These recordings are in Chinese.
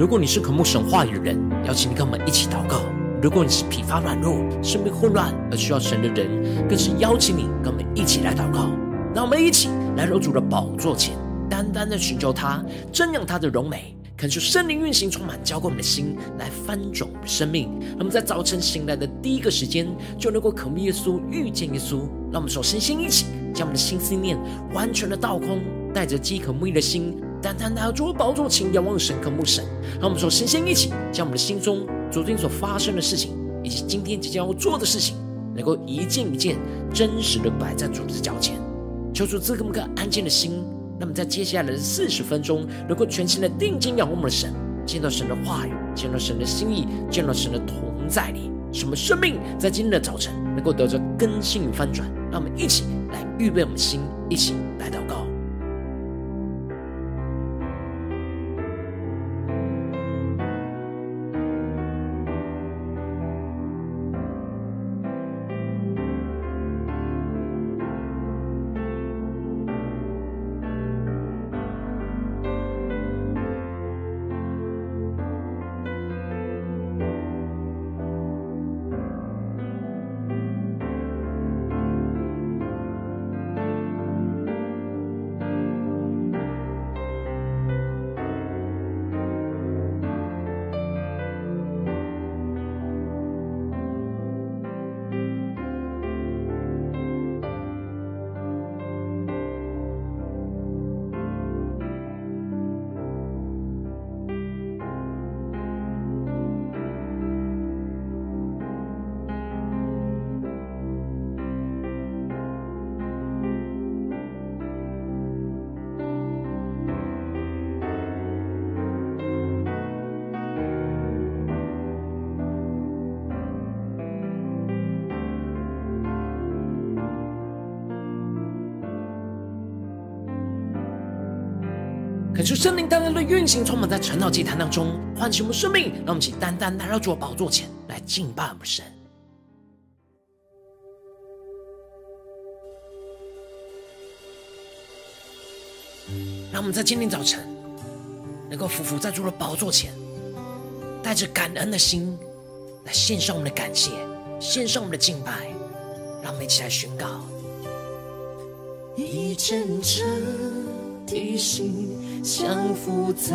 如果你是渴慕神话语的人，邀请你跟我们一起祷告；如果你是疲乏软弱、生命混乱而需要神的人，更是邀请你跟我们一起来祷告。让我们一起来到主的宝座前，单单的寻求他，瞻仰他的荣美。恳求圣灵运行，充满浇灌我们的心，来翻转我们的生命。让我们在早晨醒来的第一个时间，就能够渴慕耶稣、遇见耶稣。让我们首先先一起将我们的心思念完全的倒空，带着饥渴慕义的心，单单来到主的宝座前，仰望神、渴慕神。让我们说先先一起将我们的心中昨天所发生的事情，以及今天即将要做的事情，能够一件一件真实的摆在主的脚前，求主赐给我们个安静的心。那么，在接下来的四十分钟，能够全心的定睛仰望我们的神，见到神的话语，见到神的心意，见到神的同在里，什么生命在今天的早晨能够得着更新与翻转。让我们一起来预备我们的心，一起来祷告。恳求圣灵单单的运行，充满在晨祷祭坛当中，唤醒我们生命。让我们一起单单来到主的宝座前来敬拜我们神。让我们在今天早晨能够俯伏在主的宝座前，带着感恩的心来献上我们的感谢，献上我们的敬拜。让我们一起来宣告：一阵阵的心。降服在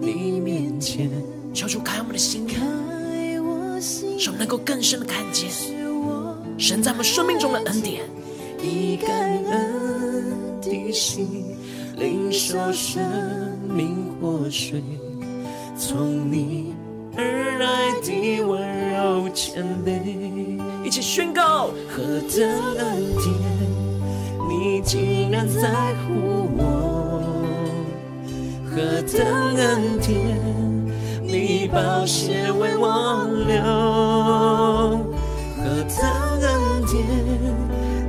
你面前，求主开我们的心眼，使我们能够更深的看见神在我们生命中的恩典。以感恩的心，领受生命活水，从你而来的温柔谦卑，一起宣告何等恩典，你竟然在乎。何等恩典，你宝血为我流；何等恩典，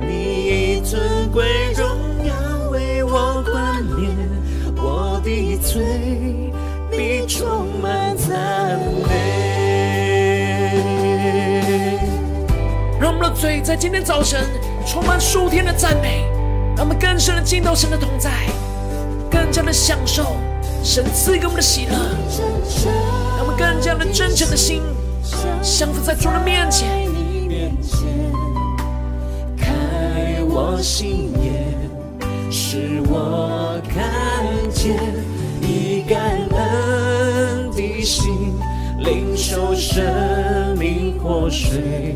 你以尊贵荣耀为我冠冕，我的罪你充满赞美。让我们的嘴在今天早晨充满数天的赞美，让我们更深的进到神的同在，更加的享受。神赐给我们的喜乐，让我们更加的真诚的心，降服在主的面前。开我心眼，使我看见你感恩的心，领受生命活水，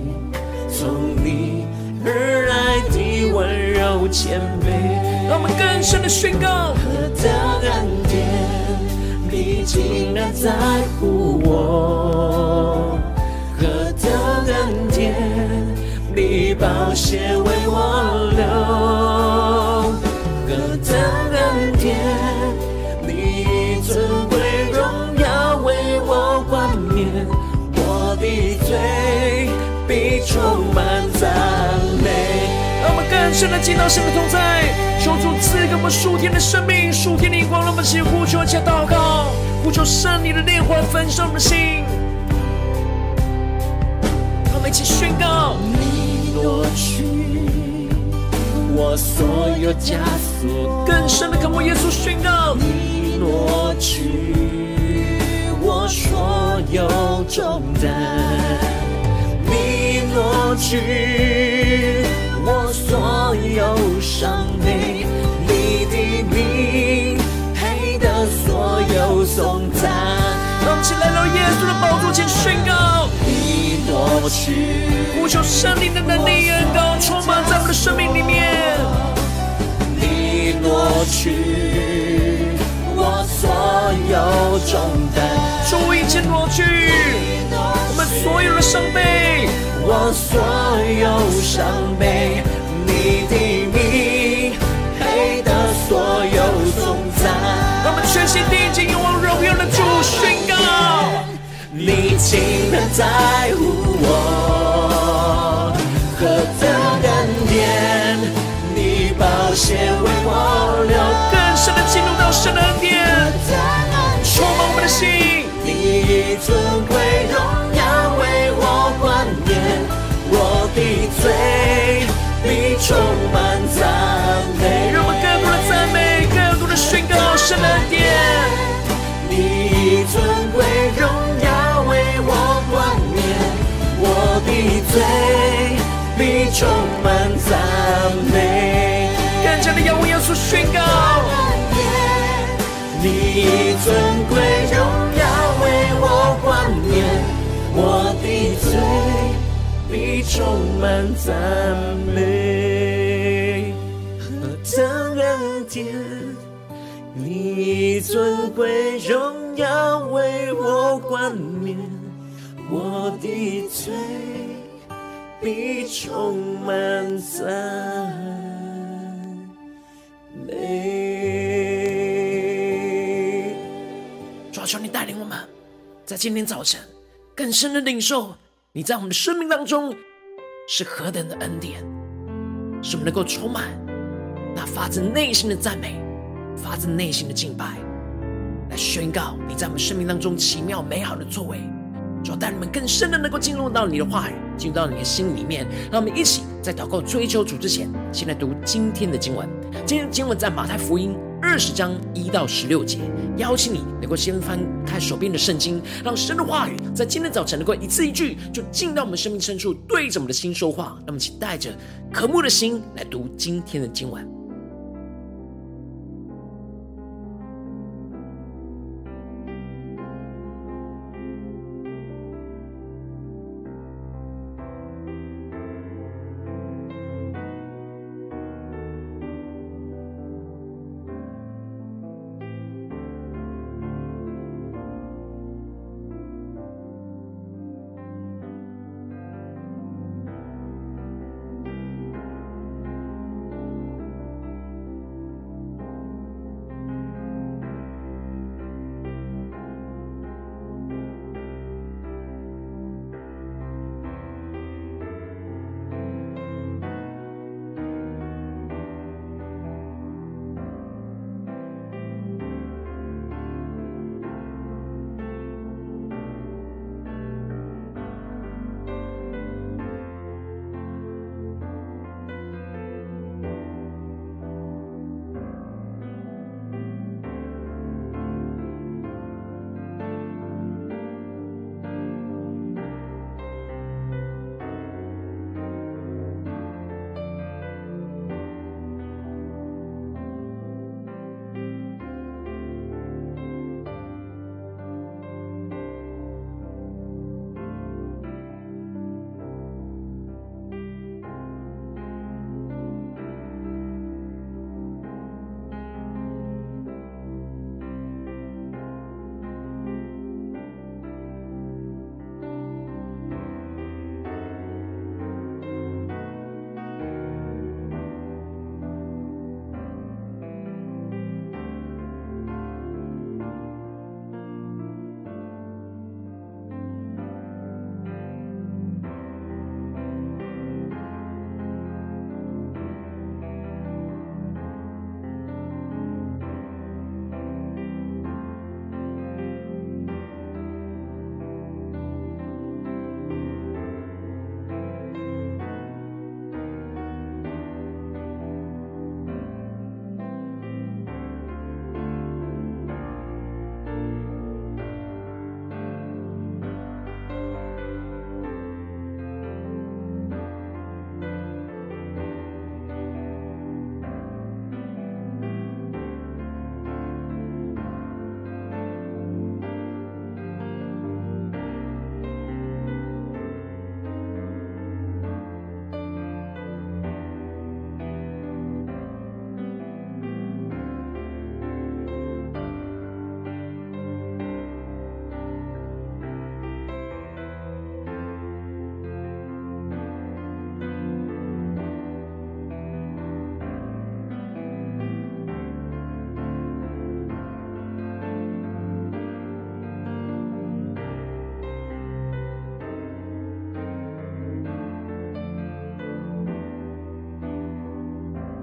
从你而来的温柔谦卑。让我们更深的宣告：何等恩典。你竟然在乎我，何等恩典！你宝血为我流，何等恩典！你尊贵荣耀为我冠冕，我的罪必充满赞美。让我们更深的进到神的同在。求主赐给我们数天的生命，数天的光，让我们起呼求且祷告，呼求圣灵的炼化焚烧我们的心。让我们一起宣告：你夺去我所有枷锁，更深的渴慕耶稣宣告：你夺去我所有重担，你挪去我所有伤悲，所有颂赞。让我们起来到耶稣的宝座前宣告：你挪去，呼求圣灵的能力恩膏充满在我们的生命里面。你挪去。我所有重担，主一切挪去，我们所有的伤悲，我所有伤悲，你的名配得所有颂赞。让我们全心定睛你竟然在乎我，何等恩典，你宝血为我流。更深的进入到神的恩典，充满我们的心。你以尊贵荣耀为我冠冕，我的罪你充满赞美。让我们更多的赞美，更多的宣告神的恩典。你以尊贵荣你嘴里充满赞美。更加的仰望耶稣宣告。你尊贵荣耀为我冠冕，我的嘴必充满赞美。何等恩典，你尊贵荣耀为我冠冕，我的嘴必充满赞美。求你带领我们，在今天早晨更深的领受你在我们的生命当中是何等的恩典，使我们能够充满那发自内心的赞美，发自内心的敬拜，来宣告你在我们生命当中奇妙美好的作为。要带你们更深的能够进入到你的话语，进入到你的心里面。让我们一起在祷告追求主之前，先来读今天的经文。今天经文在马太福音。二十章一到十六节，邀请你能够先翻开手边的圣经，让神的话语在今天早晨能够一字一句就进到我们生命深处，对着我们的心说话。那么，请带着渴慕的心来读今天的经文。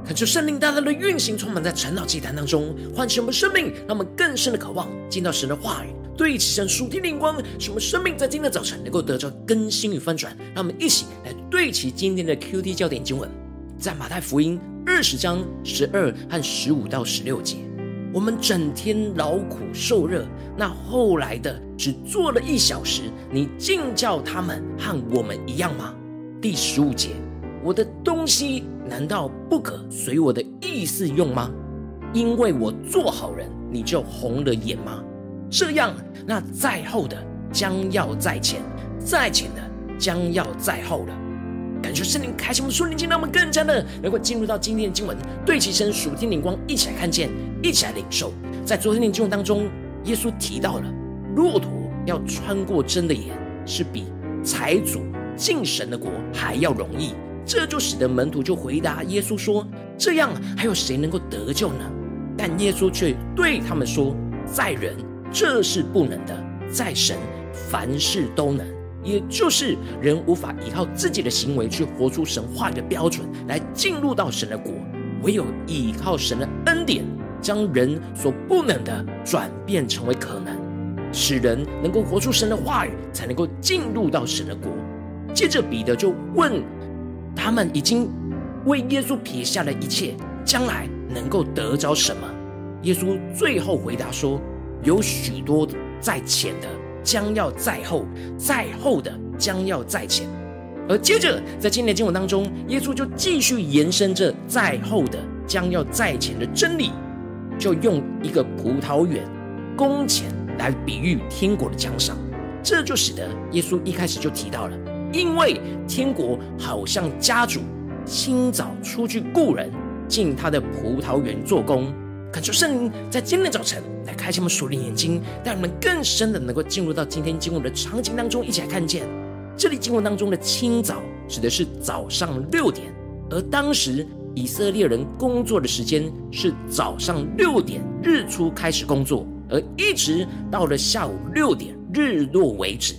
恳求圣灵大大的运行，充满在晨祷祭坛当中，唤醒我们生命，让我们更深的渴望进到神的话语，对齐神属天灵光，使我们生命在今天的早晨能够得到更新与翻转。让我们一起来对齐今天的 QT 焦点经文，在马太福音二十章十二和十五到十六节。我们整天劳苦受热，那后来的只做了一小时，你竟叫他们和我们一样吗？第十五节。我的东西难道不可随我的意思用吗？因为我做好人，你就红了眼吗？这样，那在后的将要在前，在前的将要在后了。感谢圣灵开启我们属灵经，让我们更加的能够进入到今天的经文，对齐神属天灵光，一起来看见，一起来领受。在昨天的经文当中，耶稣提到了骆驼要穿过针的眼，是比财主进神的国还要容易。这就使得门徒就回答耶稣说：“这样还有谁能够得救呢？”但耶稣却对他们说：“在人这是不能的，在神凡事都能。也就是人无法依靠自己的行为去活出神话语的标准来进入到神的国，唯有依靠神的恩典，将人所不能的转变成为可能，使人能够活出神的话语，才能够进入到神的国。”接着彼得就问。他们已经为耶稣撇下了一切，将来能够得着什么？耶稣最后回答说：“有许多在前的将要在后，在后的将要在前。”而接着在今天的经文当中，耶稣就继续延伸着在后的将要在前的真理，就用一个葡萄园工钱来比喻天国的奖赏，这就使得耶稣一开始就提到了。因为天国好像家主清早出去雇人进他的葡萄园做工，恳求圣灵在今天早晨来开启我们属灵眼睛，让我们更深的能够进入到今天经文的场景当中，一起来看见这里经文当中的清早指的是早上六点，而当时以色列人工作的时间是早上六点日出开始工作，而一直到了下午六点日落为止，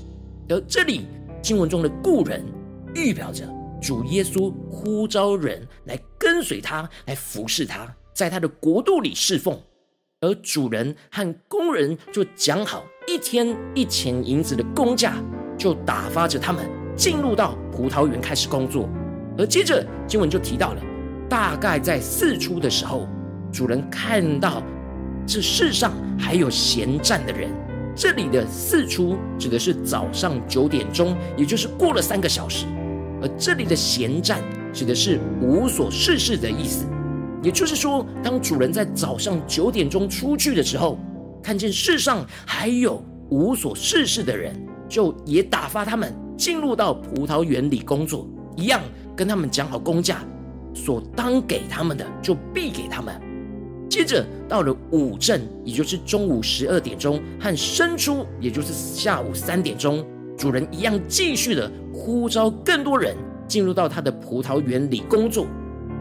而这里。经文中的故人，预表着主耶稣呼召人来跟随他，来服侍他，在他的国度里侍奉。而主人和工人就讲好一天一钱银子的工价，就打发着他们进入到葡萄园开始工作。而接着经文就提到了，大概在四初的时候，主人看到这世上还有闲站的人。这里的四出指的是早上九点钟，也就是过了三个小时；而这里的闲站指的是无所事事的意思。也就是说，当主人在早上九点钟出去的时候，看见世上还有无所事事的人，就也打发他们进入到葡萄园里工作，一样跟他们讲好工价，所当给他们的就必给他们。接着到了午正，也就是中午十二点钟，和申初，也就是下午三点钟，主人一样继续的呼召更多人进入到他的葡萄园里工作，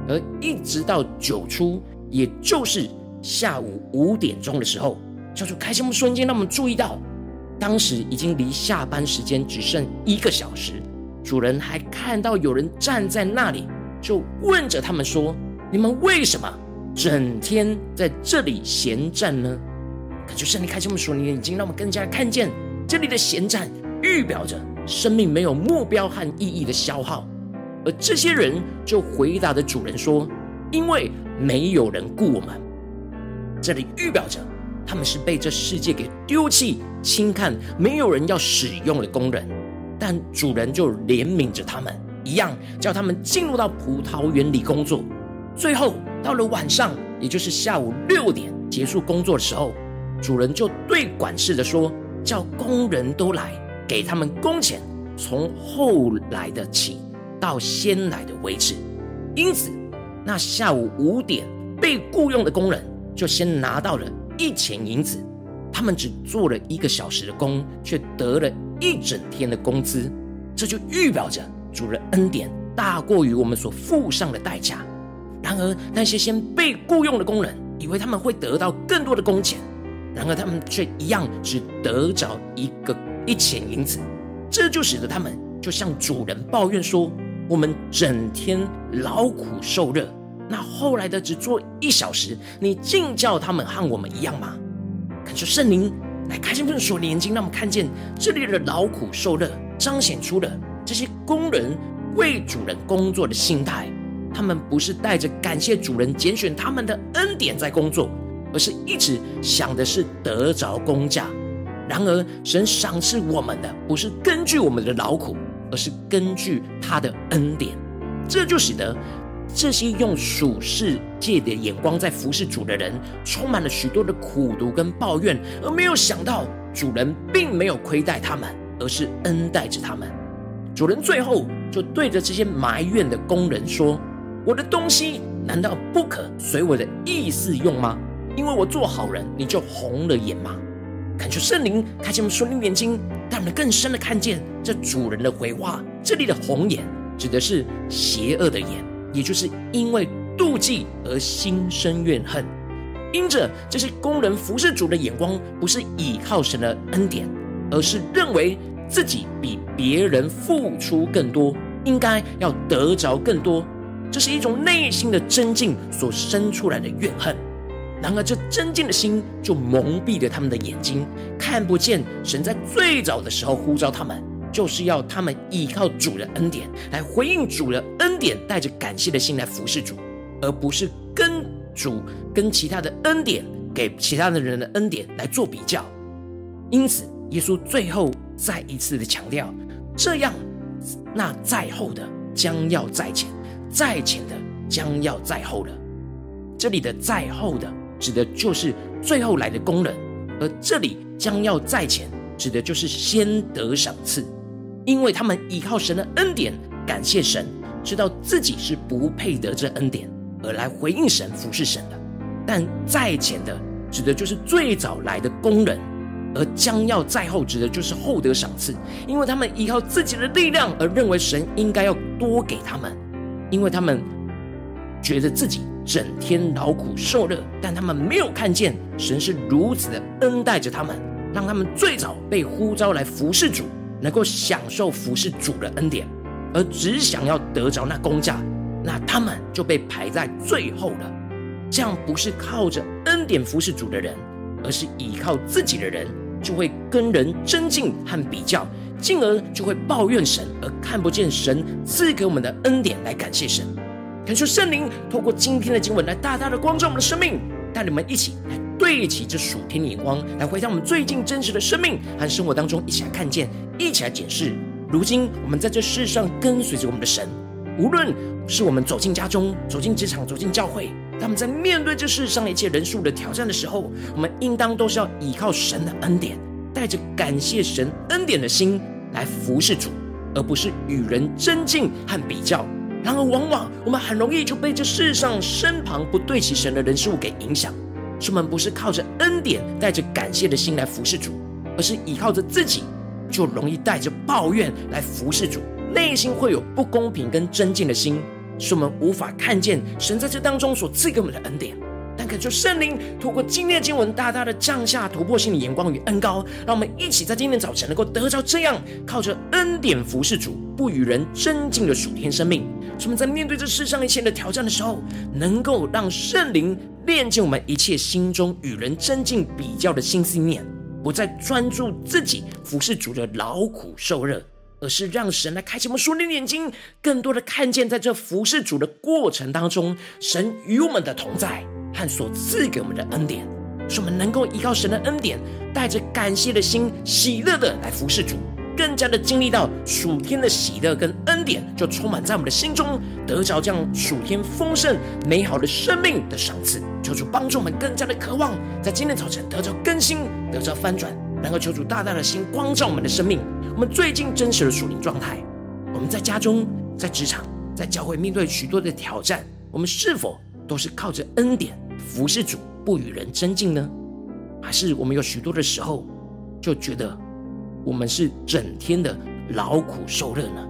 而一直到九初，也就是下午五点钟的时候，叫做开心。我们瞬间让我们注意到，当时已经离下班时间只剩一个小时，主人还看到有人站在那里，就问着他们说：“你们为什么？”整天在这里闲站呢？可就圣灵开启我们属灵的眼睛，让我们更加看见这里的闲站，预表着生命没有目标和意义的消耗。而这些人就回答的主人说：“因为没有人雇我们。”这里预表着他们是被这世界给丢弃、轻看，没有人要使用的工人。但主人就怜悯着他们，一样叫他们进入到葡萄园里工作。最后到了晚上，也就是下午六点结束工作的时候，主人就对管事的说：“叫工人都来，给他们工钱，从后来的起到先来的为止。”因此，那下午五点被雇佣的工人就先拿到了一钱银子。他们只做了一个小时的工，却得了一整天的工资。这就预表着主人恩典大过于我们所付上的代价。然而，那些先被雇佣的工人以为他们会得到更多的工钱，然而他们却一样只得着一个一钱银子，这就使得他们就向主人抱怨说：“我们整天劳苦受热，那后来的只做一小时，你竟叫他们和我们一样吗？恳求圣灵来开启我们属灵眼睛，让我们看见这里的劳苦受热，彰显出了这些工人为主人工作的心态。他们不是带着感谢主人拣选他们的恩典在工作，而是一直想的是得着工价。然而，神赏赐我们的不是根据我们的劳苦，而是根据他的恩典。这就使得这些用属世界的眼光在服侍主的人，充满了许多的苦毒跟抱怨，而没有想到主人并没有亏待他们，而是恩待着他们。主人最后就对着这些埋怨的工人说：“我的东西难道不可随我的意思用吗？因为我做好人，你就红了眼吗？”恳求圣灵开启我们属灵眼睛，让我们更深的看见这主人的回话。这里的红眼指的是邪恶的眼，也就是因为妒忌而心生怨恨。因着这些工人服侍主的眼光，不是倚靠神的恩典，而是认为自己比别人付出更多，应该要得着更多。这是一种内心的真境所生出来的怨恨。然而，这真境的心就蒙蔽了他们的眼睛，看不见神在最早的时候呼召他们，就是要他们依靠主的恩典来回应主的恩典，带着感谢的心来服侍主，而不是跟主跟其他的恩典给其他的人的恩典来做比较。因此，耶稣最后再一次的强调：这样，那在后的将要在前，在前的将要在后了。这里的在后的。指的就是最后来的工人，而这里将要在前，指的就是先得赏赐，因为他们依靠神的恩典，感谢神，知道自己是不配得这恩典，而来回应神、服侍神的。但在前的，指的就是最早来的工人，而将要在后，指的就是后得赏赐，因为他们依靠自己的力量，而认为神应该要多给他们，因为他们觉得自己。整天劳苦受乐，但他们没有看见神是如此的恩待着他们，让他们最早被呼召来服侍主，能够享受服侍主的恩典，而只想要得着那工价，那他们就被排在最后了。这样不是靠着恩典服侍主的人，而是依靠自己的人，就会跟人争竞和比较，进而就会抱怨神，而看不见神赐给我们的恩典来感谢神。恳求圣灵透过今天的经文来大大的光照我们的生命，带你们一起来对齐这属天的眼光，来回到我们最近真实的生命和生活当中，一起来看见，一起来检视。如今我们在这世上跟随着我们的神，无论是我们走进家中、走进职场、走进教会，他们在面对这世上一切人数的挑战的时候，我们应当都是要依靠神的恩典，带着感谢神恩典的心来服侍主，而不是与人争竞和比较。然而，往往我们很容易就被这世上身旁不对齐神的人事物给影响。是我们不是靠着恩典，带着感谢的心来服侍主，而是依靠着自己，就容易带着抱怨来服侍主，内心会有不公平跟争竞的心，使我们无法看见神在这当中所赐给我们的恩典。求圣灵透过今天的经文，大大的降下突破性的眼光与恩膏，让我们一起在今天早晨能够得着这样靠着恩典服侍主，不与人争竞的属天生命。使我们在面对这世上一切的挑战的时候，能够让圣灵炼净我们一切心中与人争竞比较的心思念，不再专注自己服侍主的劳苦受热，而是让神来开启我们属灵的眼睛，更多的看见在这服侍主的过程当中，神与我们的同在和所赐给我们的恩典，使我们能够依靠神的恩典，带着感谢的心，喜乐的来服侍主。更加的经历到属天的喜乐跟恩典，就充满在我们的心中，得着这样属天丰盛美好的生命的赏赐。求主帮助我们更加的渴望，在今天早晨得着更新，得着翻转，能够求主大大的心光照我们的生命。我们最近真实的属灵状态，我们在家中、在职场、在教会面对许多的挑战，我们是否都是靠着恩典服侍主，不与人争竞呢？还是我们有许多的时候就觉得？我们是整天的劳苦受乐呢，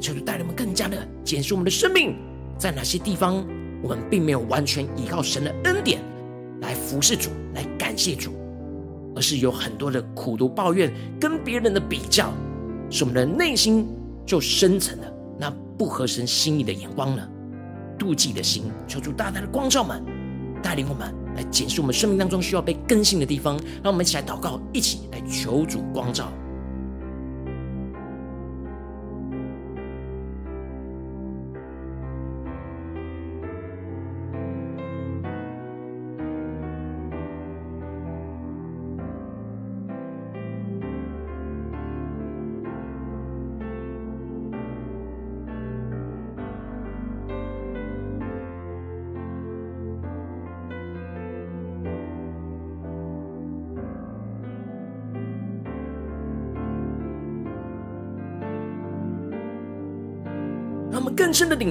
求主带领我们更加的检视我们的生命，在哪些地方我们并没有完全依靠神的恩典来服侍主、来感谢主，而是有很多的苦毒抱怨跟别人的比较，使我们的内心就生成了那不合神心意的眼光呢？妒忌的心。求主大大的光照们，带领我们来检视我们生命当中需要被更新的地方。让我们一起来祷告，一起来求主光照。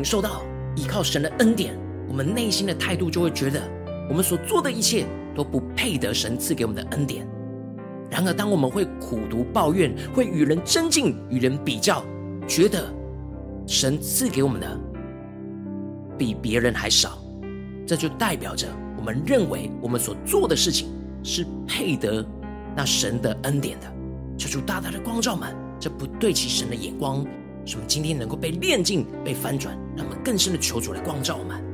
受到，依靠神的恩典，我们内心的态度就会觉得，我们所做的一切都不配得神赐给我们的恩典。然而，当我们会苦读抱怨，会与人争竞、与人比较，觉得神赐给我们的比别人还少，这就代表着我们认为我们所做的事情是配得那神的恩典的。求主大大的光照们，这不对齐神的眼光。使我们今天能够被炼净、被翻转，让我们更深的求主来光照我们。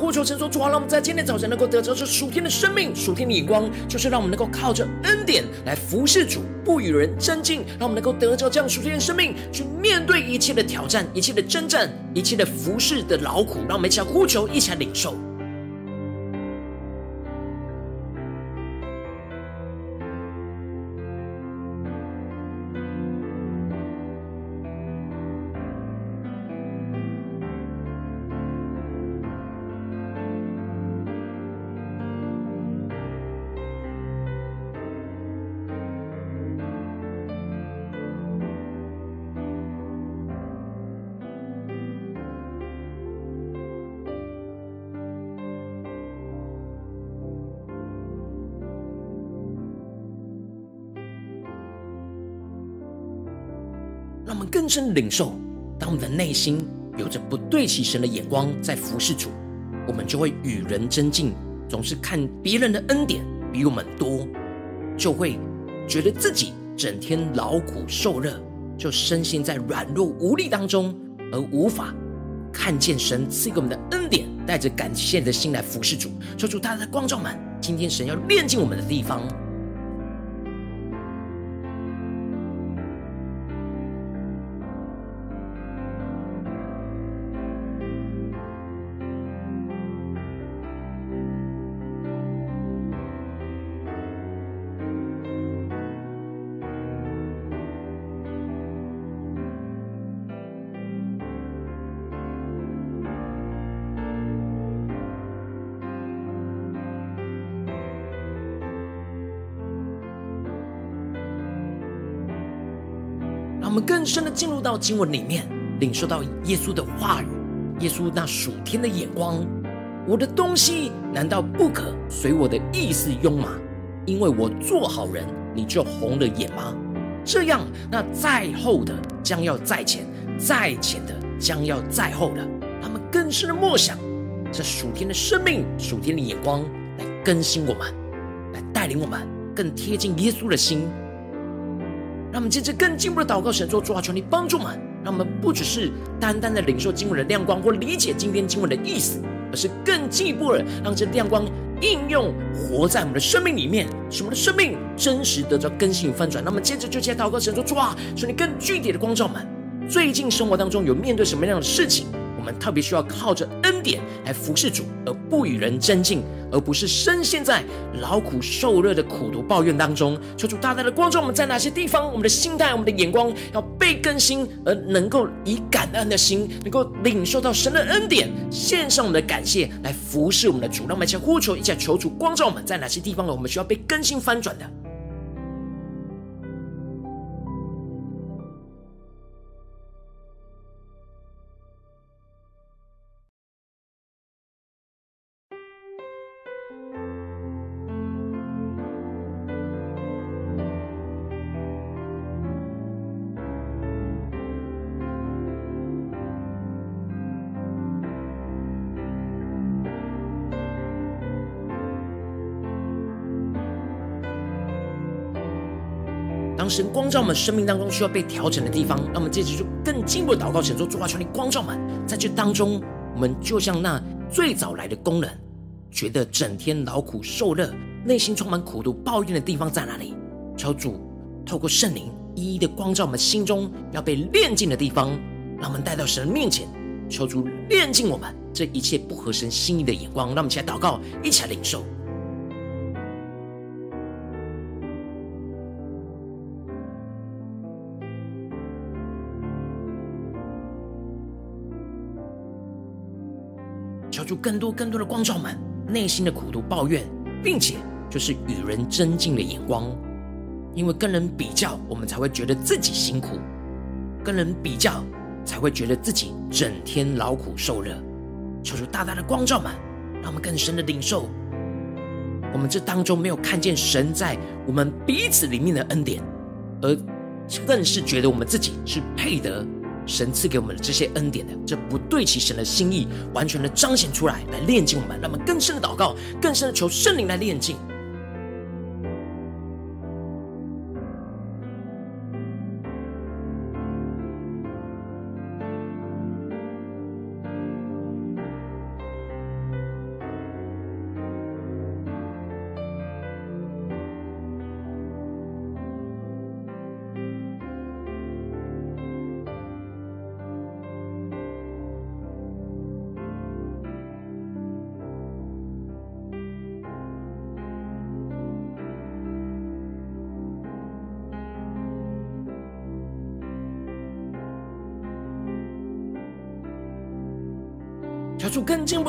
呼求，神说：主啊，让我们在今天早晨能够得着这属天的生命、属天的眼光，就是让我们能够靠着恩典来服侍主，不与人争竞。让我们能够得着这样属天的生命，去面对一切的挑战、一切的征战、一切的服侍的劳苦。让我们一起来呼求，一起来领受。们更深领受，当我们的内心有着不对齐神的眼光在服侍主，我们就会与人争竞，总是看别人的恩典比我们多，就会觉得自己整天劳苦受热，就深陷在软弱无力当中，而无法看见神赐给我们的恩典，带着感谢的心来服侍主。求主大大的光照们，今天神要炼净我们的地方。我们更深的进入到经文里面，领受到耶稣的话语，耶稣那属天的眼光。我的东西难道不可随我的意思用吗？因为我做好人，你就红了眼吗？这样，那在后的将要在前，在前的将要在后了。他们更深的默想，这属天的生命、属天的眼光来更新我们，来带领我们更贴近耶稣的心。让我们接着更进一步的祷告，神说：主啊，求你帮助我们，让我们不只是单单的领受经文的亮光或理解今天经文的意思，而是更进一步的让这亮光应用活在我们的生命里面，使我们的生命真实得到更新与翻转。那么接着就接祷告，神说：主啊，求你更具体的光照我们，最近生活当中有面对什么样的事情，我们特别需要靠着恩典来服侍主，而不与人争竞，而不是深陷在劳苦受热的苦读抱怨当中。求主大大的光照我们在哪些地方，我们的心态、我们的眼光要被更新，而能够以感恩的心，能够领受到神的恩典，献上我们的感谢来服侍我们的主。让我们一起呼求，一起求主光照我们在哪些地方呢？我们需要被更新翻转的。神光照我们生命当中需要被调整的地方，那我们接着就更进一步的祷告，神说：主啊，求你光照我们，在这当中，我们就像那最早来的工人，觉得整天劳苦受热，内心充满苦毒抱怨的地方在哪里？求主透过圣灵一一的光照我们心中要被炼净的地方，让我们带到神的面前，求主炼净我们这一切不合神心意的眼光。让我们一起来祷告，一起来领受。更多更多的光照们内心的苦毒抱怨，并且就是与人争竞的眼光，因为跟人比较，我们才会觉得自己辛苦；跟人比较，才会觉得自己整天劳苦受热。求主大大的光照们，让我们更深的领受，我们这当中没有看见神在我们彼此里面的恩典，而更是觉得我们自己是配得。神赐给我们的这些恩典的，这不对其神的心意，完全的彰显出来，来炼净我们，让我们更深的祷告，更深的求圣灵来炼净。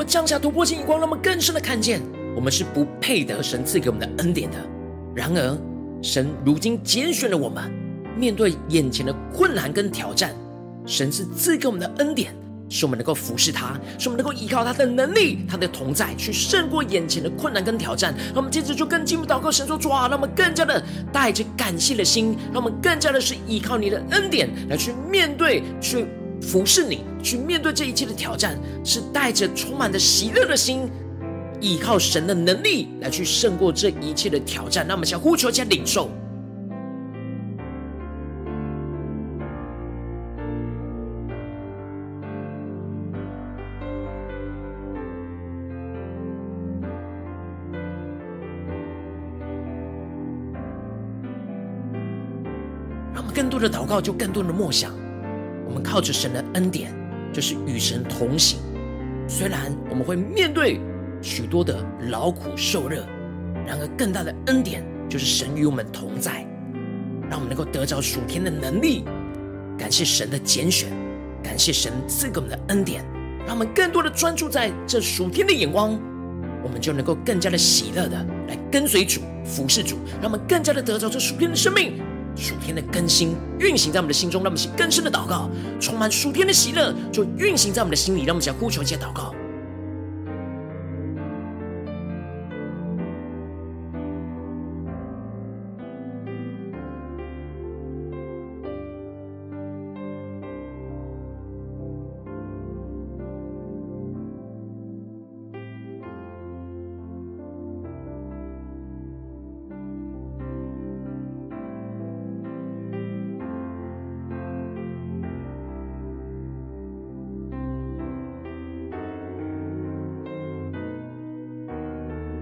降下突破性眼光，让我们更深的看见，我们是不配得神赐给我们的恩典的。然而，神如今拣选了我们，面对眼前的困难跟挑战，神是赐给我们的恩典，使我们能够服侍他，使我们能够依靠他的能力、他的同在，去胜过眼前的困难跟挑战。让我们接着就更进一步祷告，神说：主啊，让我们更加的带着感谢的心，让我们更加的是依靠你的恩典来去面对，去。服侍你，去面对这一切的挑战，是带着充满着喜乐的心，依靠神的能力来去胜过这一切的挑战。那么，想呼求加领受，让我们更多的祷告，就更多的默想。靠着神的恩典，就是与神同行。虽然我们会面对许多的劳苦受热，然而更大的恩典就是神与我们同在，让我们能够得着属天的能力。感谢神的拣选，感谢神赐给我们的恩典，让我们更多的专注在这属天的眼光，我们就能够更加的喜乐的来跟随主、服侍主，让我们更加的得着这属天的生命。属天的更新运行在我们的心中，让我们写更深的祷告，充满属天的喜乐就运行在我们的心里，让我们想呼求、一些祷告。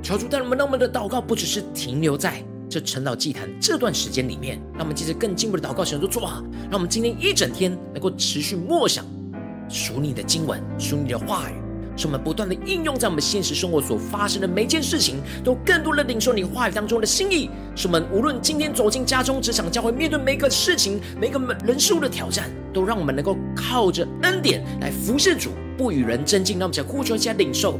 求主带我们，让我们的祷告不只是停留在这晨祷祭坛这段时间里面，让我们接着更进一步的祷告，神说主啊，让我们今天一整天能够持续默想属你的经文，属你的话语，使我们不断的应用在我们现实生活所发生的每件事情，都更多的领受你话语当中的心意。使我们无论今天走进家中、职场、教会，面对每个事情、每个人事物的挑战，都让我们能够靠着恩典来服侍主，不与人争竞。让我们想呼求一下领受。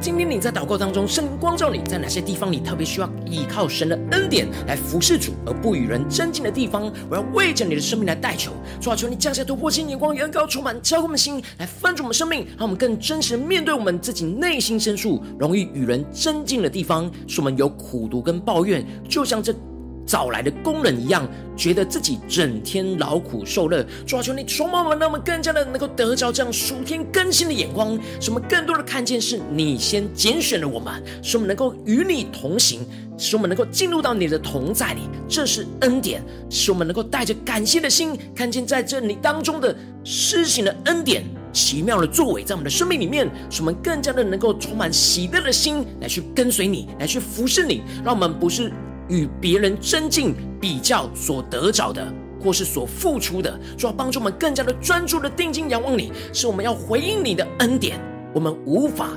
今天你在祷告当中，圣灵光照你在哪些地方，你特别需要依靠神的恩典来服侍主，而不与人争竞的地方，我要为着你的生命来代求。主啊，求你降下突破性眼光，远高充满，浇灌我们心，来翻转我们生命，让我们更真实面对我们自己内心深处容易与人争竞的地方，使我们有苦读跟抱怨，就像这。找来的工人一样，觉得自己整天劳苦受乐。主啊，求你充满我们，让我们更加的能够得着这样属天更新的眼光，使我们更多的看见是你先拣选了我们，使我们能够与你同行，使我们能够进入到你的同在里。这是恩典，使我们能够带着感谢的心，看见在这里当中的施行的恩典，奇妙的作为在我们的生命里面，使我们更加的能够充满喜乐的心来去跟随你，来去服侍你，让我们不是。与别人增进比较所得着的，或是所付出的，主要帮助我们更加的专注的定睛仰望你，是我们要回应你的恩典。我们无法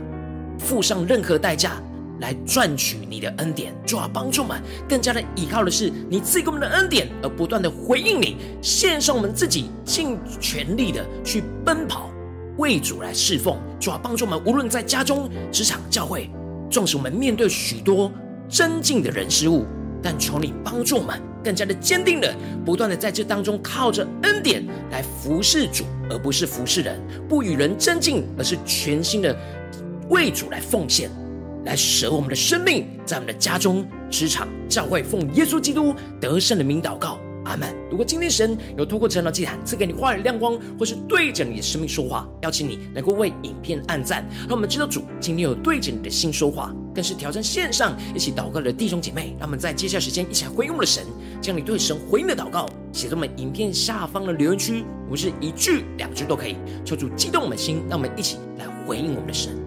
付上任何代价来赚取你的恩典，主要帮助我们更加的依靠的是你赐给我们的恩典，而不断的回应你，献上我们自己，尽全力的去奔跑，为主来侍奉。主要帮助我们，无论在家中、职场、教会，纵使我们面对许多争竞的人事物。但求你帮助我们更加的坚定的，不断的在这当中靠着恩典来服侍主，而不是服侍人；不与人争竞，而是全心的为主来奉献，来舍我们的生命，在我们的家中、职场、教会，奉耶稣基督得胜的名祷告。阿门。如果今天神有透过晨祷祭坛赐给你话语亮光，或是对着你的生命说话，邀请你能够为影片按赞，让我们知道主今天有对着你的心说话，更是挑战线上一起祷告的弟兄姐妹，让我们在接下来时间一起来回应我们的神，将你对神回应的祷告写在我们影片下方的留言区，不是一句两句都可以，求主激动我们的心，让我们一起来回应我们的神。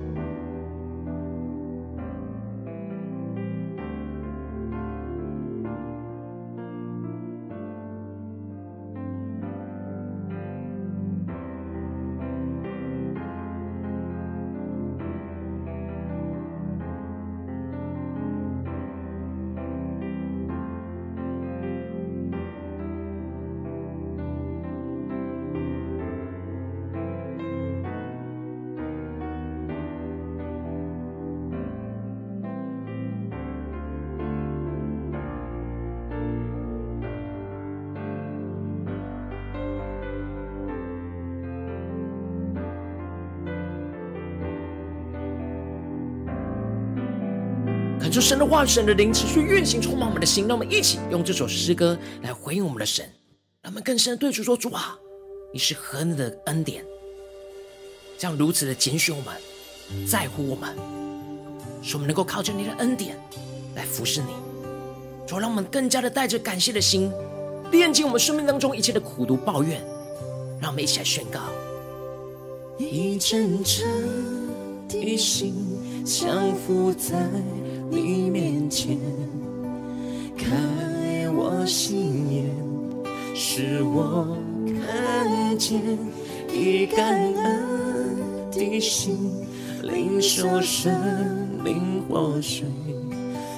神的话、神的灵持续运行，充满我们的心。让我们一起用这首诗歌来回应我们的神，让我们更深的对主说：主啊，你是何等的恩典，这样如此的拣选我们，在乎我们，使我们能够靠着你的恩典来服侍你。主，让我们更加的带着感谢的心，炼净我们生命当中一切的苦毒抱怨。让我们一起来宣告：一阵阵的心降服在前，开我心眼，使我看见以感恩的心，领受生命活水，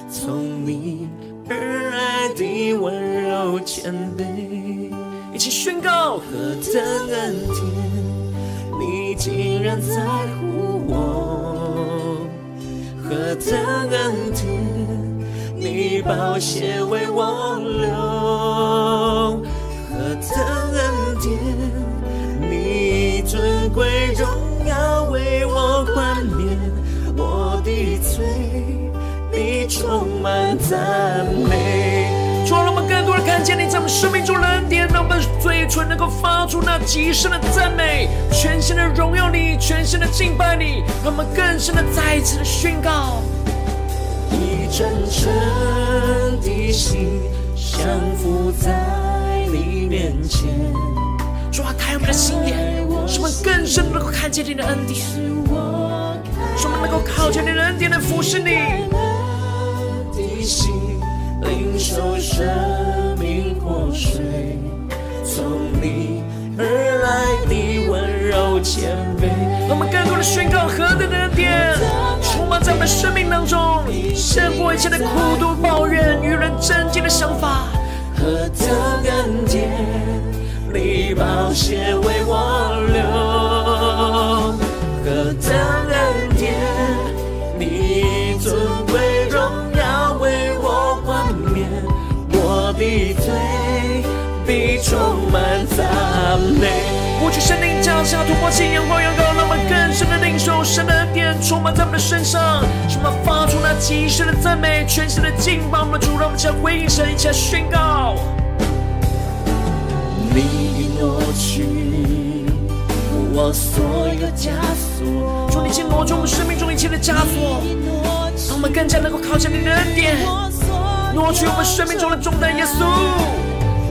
从你而来的温柔谦卑。一起宣告：何等恩典，你竟然在乎我；何等恩典，你宝血为我流；何等恩典，你尊贵荣耀为我冠冕，我的嘴你充满赞美。主，让我们更多的看见你在我们生命中的恩典，让我们嘴唇能够发出那极深的赞美，全心的荣耀你，全心的敬拜你，让我们更深的再一次的宣告，真诚的心降服在你面前，主啊，开我们的心眼，使我们更深能够看见你的恩典，使我们能够靠着你的恩典来服侍你，的心领受生命。活水从你而来的温柔谦卑，我们更多的宣告何等的恩典，在我们生命当中，胜过一切的苦毒抱怨与人争竞的想法。何等恩典，你宝血为我流；何等恩典，你尊贵荣耀为我冠冕，我的罪。必充满赞美，呼求圣灵降下突破性眼光，阳光让我们更深的领受神的恩典，充满在我们的身上，使我们发出那极深的赞美，全新的敬拜我们的主，让我们将回应神，一起来宣告。你挪去我所有枷锁，主，你先挪去我们生命中一切的枷锁，让我们更加能够靠近你的恩典，挪去我们生命中的重担，耶稣。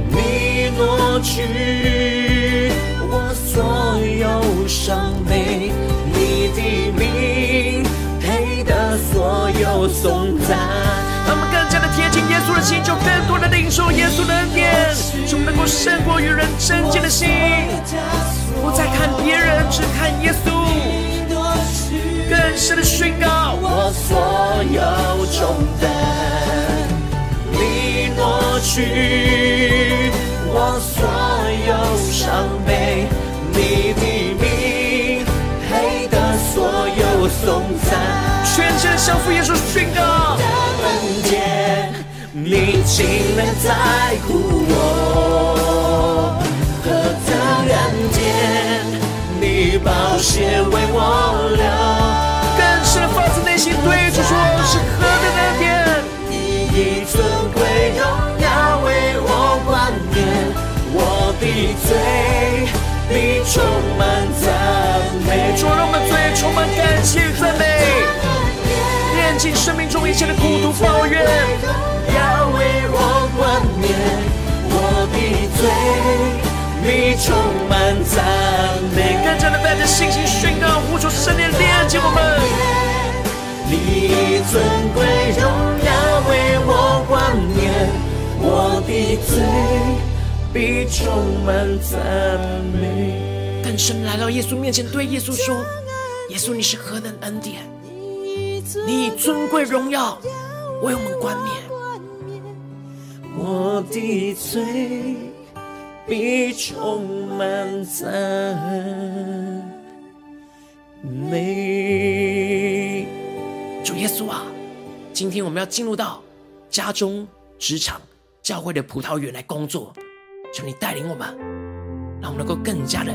你挪去我所有伤悲，你的名配得所有颂赞。让我们更加的贴近耶稣的心，就更多的领受耶稣的恩典，使我们能够胜过与人争竞的心，不再看别人，只看耶稣，更深的宣告我所有重担。你挪去我所伤悲，你的名黑的所有颂赞。全心的降服耶稣宣告，恩典，你竟然在乎我；何等恩典，你宝血为我流。的嘴必充满赞美。主，让我们嘴充满感谢与赞美，炼净生命中一切的苦毒抱怨。要为我冠冕，我的嘴你充满赞美。更加的带着信心宣告，呼求圣殿炼净我们。你尊贵荣耀为我冠冕，我的嘴必充满赞美。更深来到耶稣面前，对耶稣说：“耶稣，你是何等恩典，你以尊贵荣耀为我们冠冕，我的嘴必充满赞美。”主耶稣啊，今天我们要进入到家中、职场、教会的葡萄园来工作，求你带领我们，让我们能够更加的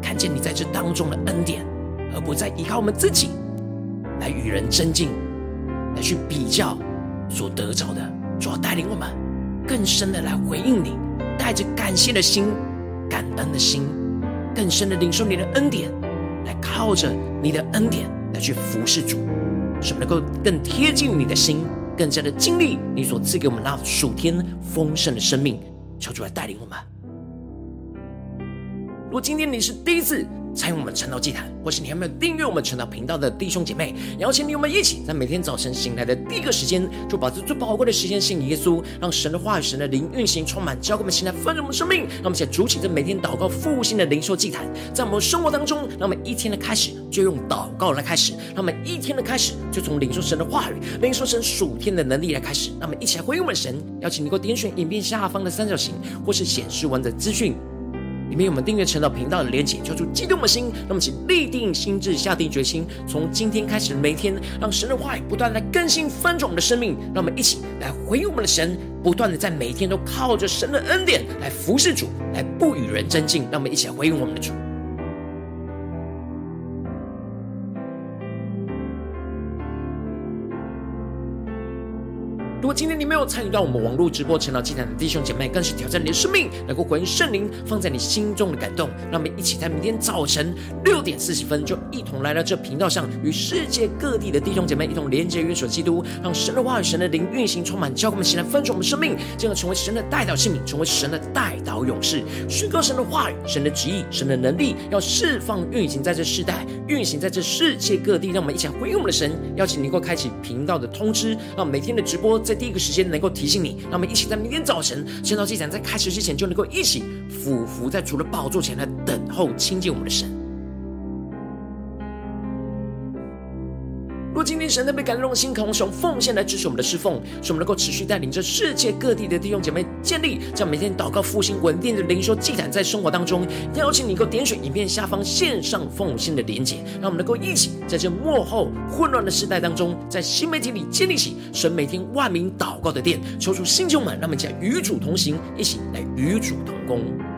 看见你在这当中的恩典，而不再依靠我们自己来与人争竞，来去比较所得着的，主要带领我们更深的来回应你，带着感谢的心、感恩的心，更深的领受你的恩典，来靠着你的恩典来去服侍主，使我们能够更贴近你的心，更加的经历你所赐给我们那属天丰盛的生命。求主来带领我们。如果今天你是第一次，参与我们晨祷祭坛，或是你还没有订阅我们晨祷频道的弟兄姐妹，邀请你我们一起在每天早晨醒来的第一个时间，就把这最宝贵的时间献给耶稣，让神的话语、神的灵运行充满，教给我们现在丰盛我们生命。让我们一起主起这每天祷告复兴的灵修祭坛，在我们生活当中，让我们一天的开始就用祷告来开始，让我们一天的开始就从领受神的话语、领受神属天的能力来开始。让我们一起来回应我们神，邀请你给我点选影片下方的三角形，或是显示完整资讯。里面有我们订阅陈祷频道的连结，求主激动的心，那么请立定心智，下定决心，从今天开始每天，让神的话语不断来更新翻转我们的生命，让我们一起来回应我们的神，不断的在每一天都靠着神的恩典来服侍主，来不与人争竞，让我们一起来回应我们的主。如果今天你没有参与到我们网络直播晨祷祭坛的弟兄姐妹，更是挑战你的生命，能够回应圣灵放在你心中的感动。让我们一起在明天早晨六点四十分，就一同来到这频道上，与世界各地的弟兄姐妹一同连接、元首基督，让神的话语、神的灵运行充满，教给我们，起来分盛我们生命，进而成为神的代祷器皿，成为神的代祷勇士，宣告神的话语、神的旨意、神的能力，要释放运行在这世代，运行在这世界各地。让我们一起回应我们的神，邀请你能够开启频道的通知，让每天的直播。在第一个时间能够提醒你，让我们一起在明天早晨晨祷祭坛在开始之前就能够一起俯伏在主的宝座前来等候亲近我们的神。神的被感动的心，渴望用奉献来支持我们的侍奉，使我们能够持续带领着世界各地的弟兄姐妹建立这样每天祷告复兴稳定的灵修祭坛，在生活当中，邀请你能够点选影片下方线上奉献的连结，让我们能够一起在这幕后混乱的时代当中，在新媒体里建立起神每天万名祷告的殿，抽出新旧们，让我们一起与主同行，一起来与主同工。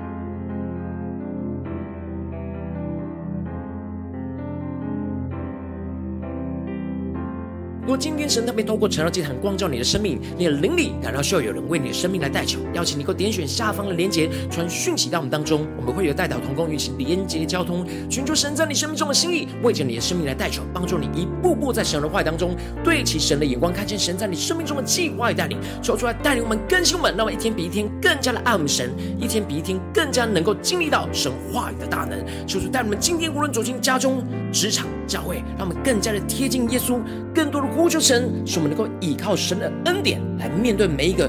如果今天神特别透过晨祷祭坛光照你的生命，你的灵里感到需要有人为你的生命来代求，邀请你能够点选下方的连结，传讯息到我们当中，我们会有代祷同工与其连结交通，寻求神在你生命中的心意，为着你的生命来代求，帮助你一步步在神的话语当中对齐神的眼光，看见神在你生命中的计划与带领，说出来带领我们更新我们，让我们一天比一天更加的爱我们神，一天比一天更加能够经历到神话语的大能，说出带我们今天无论走进家中、职场、教会，让我们更加的贴近耶稣，更多的。呼求神，使我们能够依靠神的恩典来面对每一个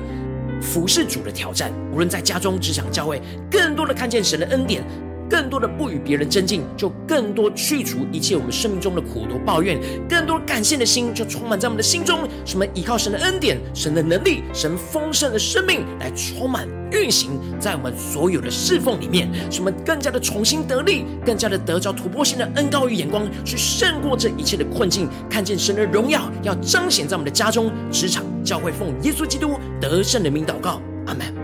服侍主的挑战。无论在家中、职场、教会，更多的看见神的恩典，更多的不与别人争竞，就更多去除一切我们生命中的苦毒抱怨，更多感谢的心就充满在我们的心中。什么依靠神的恩典、神的能力、神丰盛的生命来充满。运行在我们所有的侍奉里面，使我们更加的重新得力，更加的得着突破性的恩膏与眼光，去胜过这一切的困境，看见神的荣耀要彰显在我们的家中、职场、教会，奉耶稣基督得胜的名祷告，阿门。